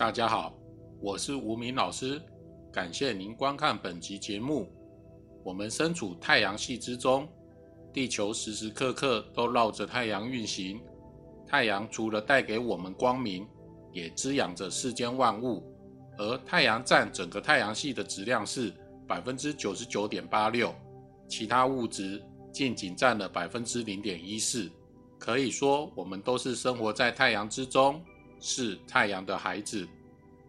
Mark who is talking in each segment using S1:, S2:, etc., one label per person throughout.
S1: 大家好，我是吴明老师，感谢您观看本集节目。我们身处太阳系之中，地球时时刻刻都绕着太阳运行。太阳除了带给我们光明，也滋养着世间万物。而太阳占整个太阳系的质量是百分之九十九点八六，其他物质仅仅占了百分之零点一四。可以说，我们都是生活在太阳之中。是太阳的孩子，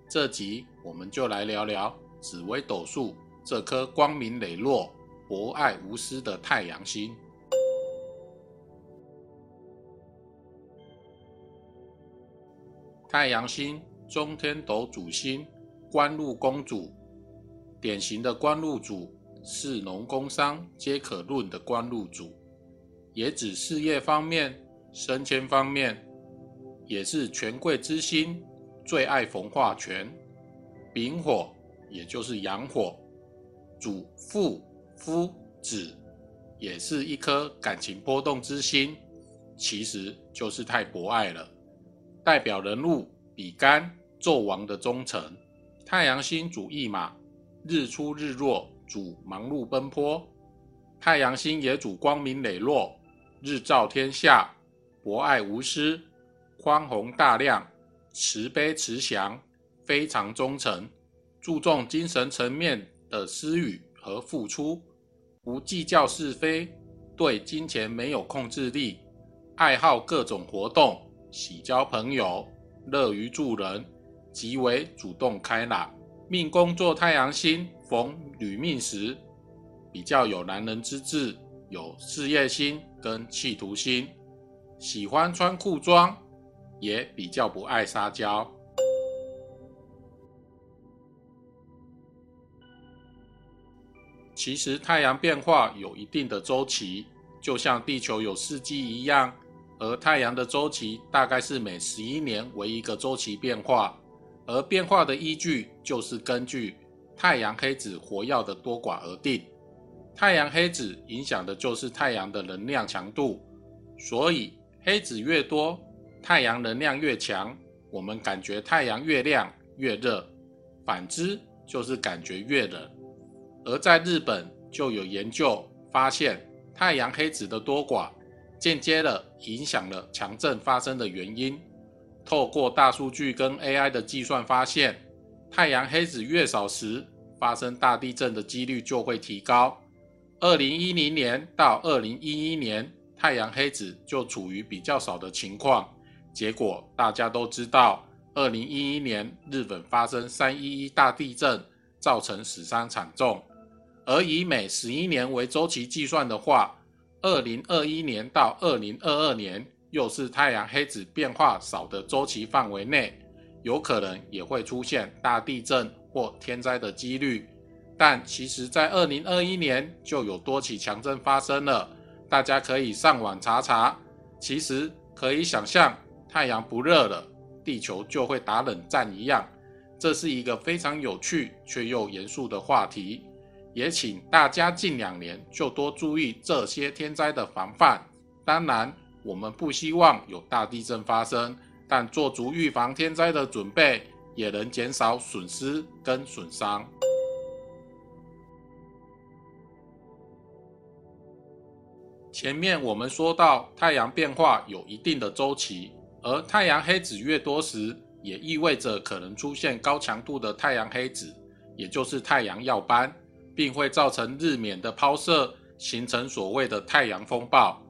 S1: 这集我们就来聊聊紫微斗数这颗光明磊落、博爱无私的太阳星。太阳星中天斗主星，官禄公主，典型的官禄主是农工商皆可论的官禄主，也指事业方面、升迁方面。也是权贵之心，最爱逢化权。丙火，也就是阳火，主父、夫、子，也是一颗感情波动之心，其实就是太博爱了。代表人物比干，纣王的忠臣。太阳星主驿马，日出日落，主忙碌奔波。太阳星也主光明磊落，日照天下，博爱无私。宽宏大量、慈悲慈祥，非常忠诚，注重精神层面的施予和付出，不计较是非，对金钱没有控制力，爱好各种活动，喜交朋友，乐于助人，极为主动开朗。命宫做太阳星逢女命时，比较有男人之志，有事业心跟企图心，喜欢穿裤装。也比较不爱撒娇。其实太阳变化有一定的周期，就像地球有四季一样，而太阳的周期大概是每十一年为一个周期变化，而变化的依据就是根据太阳黑子活跃的多寡而定。太阳黑子影响的就是太阳的能量强度，所以黑子越多。太阳能量越强，我们感觉太阳越亮越热；反之，就是感觉越冷。而在日本就有研究发现，太阳黑子的多寡间接的影响了强震发生的原因。透过大数据跟 AI 的计算发现，太阳黑子越少时，发生大地震的几率就会提高。二零一零年到二零一一年，太阳黑子就处于比较少的情况。结果大家都知道，二零一一年日本发生三一一大地震，造成死伤惨重。而以每十一年为周期计算的话，二零二一年到二零二二年又是太阳黑子变化少的周期范围内，有可能也会出现大地震或天灾的几率。但其实，在二零二一年就有多起强震发生了，大家可以上网查查。其实可以想象。太阳不热了，地球就会打冷战一样。这是一个非常有趣却又严肃的话题，也请大家近两年就多注意这些天灾的防范。当然，我们不希望有大地震发生，但做足预防天灾的准备，也能减少损失跟损伤。前面我们说到，太阳变化有一定的周期。而太阳黑子越多时，也意味着可能出现高强度的太阳黑子，也就是太阳耀斑，并会造成日冕的抛射，形成所谓的太阳风暴。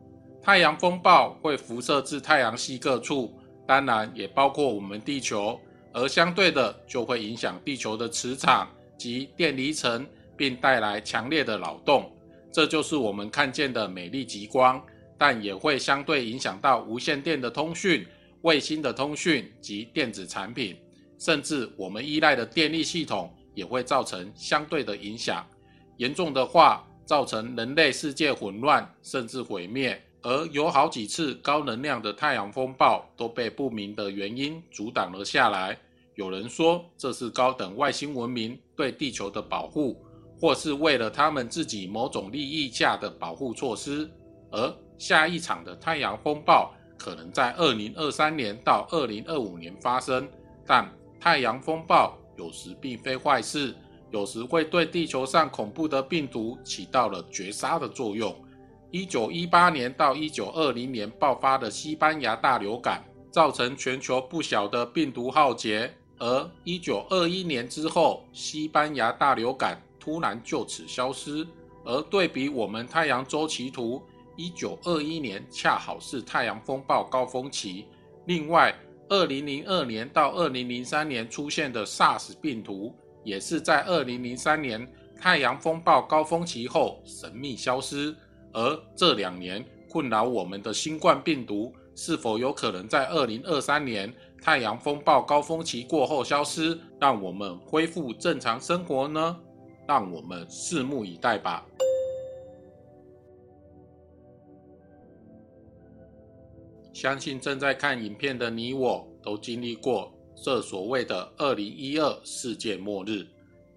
S1: 太阳风暴会辐射至太阳系各处，当然也包括我们地球，而相对的就会影响地球的磁场及电离层，并带来强烈的扰动。这就是我们看见的美丽极光，但也会相对影响到无线电的通讯。卫星的通讯及电子产品，甚至我们依赖的电力系统，也会造成相对的影响。严重的话，造成人类世界混乱，甚至毁灭。而有好几次高能量的太阳风暴都被不明的原因阻挡了下来。有人说，这是高等外星文明对地球的保护，或是为了他们自己某种利益下的保护措施。而下一场的太阳风暴。可能在二零二三年到二零二五年发生，但太阳风暴有时并非坏事，有时会对地球上恐怖的病毒起到了绝杀的作用。一九一八年到一九二零年爆发的西班牙大流感，造成全球不小的病毒浩劫。而一九二一年之后，西班牙大流感突然就此消失。而对比我们太阳周期图，一九二一年恰好是太阳风暴高峰期。另外，二零零二年到二零零三年出现的 SARS 病毒，也是在二零零三年太阳风暴高峰期后神秘消失。而这两年困扰我们的新冠病毒，是否有可能在二零二三年太阳风暴高峰期过后消失，让我们恢复正常生活呢？让我们拭目以待吧。相信正在看影片的你我都经历过这所谓的二零一二世界末日，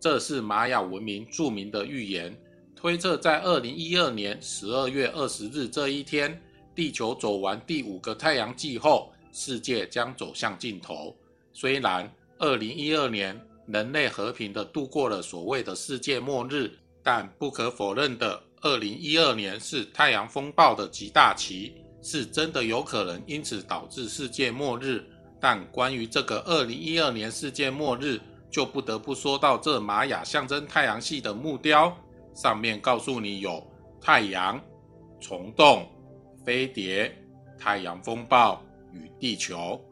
S1: 这是玛雅文明著名的预言，推测在二零一二年十二月二十日这一天，地球走完第五个太阳季后，世界将走向尽头。虽然二零一二年人类和平的度过了所谓的世界末日，但不可否认的，二零一二年是太阳风暴的极大期。是真的有可能因此导致世界末日，但关于这个二零一二年世界末日，就不得不说到这玛雅象征太阳系的木雕，上面告诉你有太阳、虫洞、飞碟、太阳风暴与地球，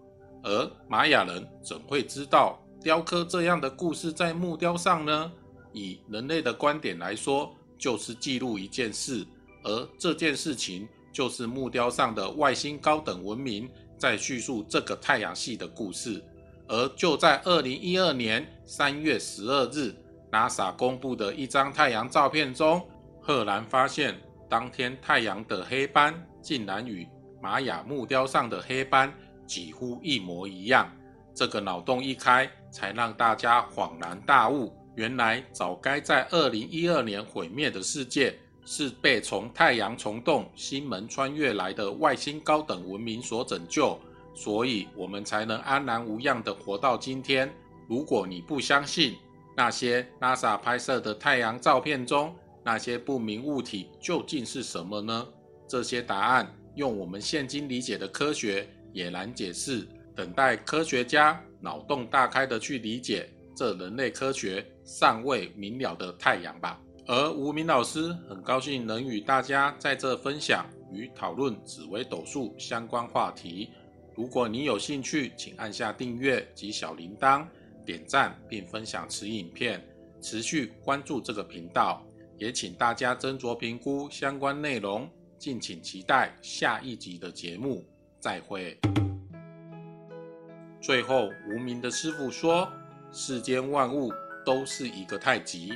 S1: 而玛雅人怎会知道雕刻这样的故事在木雕上呢？以人类的观点来说，就是记录一件事，而这件事情。就是木雕上的外星高等文明在叙述这个太阳系的故事，而就在二零一二年三月十二日，NASA 公布的一张太阳照片中，赫然发现当天太阳的黑斑竟然与玛雅木雕上的黑斑几乎一模一样。这个脑洞一开，才让大家恍然大悟，原来早该在二零一二年毁灭的世界。是被从太阳虫洞星门穿越来的外星高等文明所拯救，所以我们才能安然无恙地活到今天。如果你不相信那些 NASA 拍摄的太阳照片中那些不明物体究竟是什么呢？这些答案用我们现今理解的科学也难解释，等待科学家脑洞大开的去理解这人类科学尚未明了的太阳吧。而吴明老师很高兴能与大家在这分享与讨论紫微斗数相关话题。如果你有兴趣，请按下订阅及小铃铛，点赞并分享此影片，持续关注这个频道。也请大家斟酌评估相关内容，敬请期待下一集的节目。再会。最后，无名的师傅说：世间万物都是一个太极。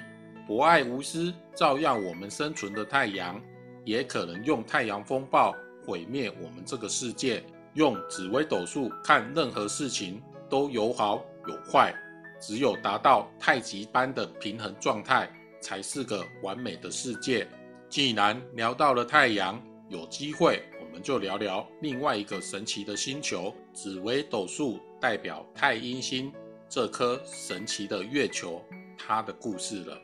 S1: 博爱无私，照耀我们生存的太阳，也可能用太阳风暴毁灭我们这个世界。用紫微斗数看任何事情都有好有坏，只有达到太极般的平衡状态，才是个完美的世界。既然聊到了太阳，有机会我们就聊聊另外一个神奇的星球——紫微斗数代表太阴星这颗神奇的月球，它的故事了。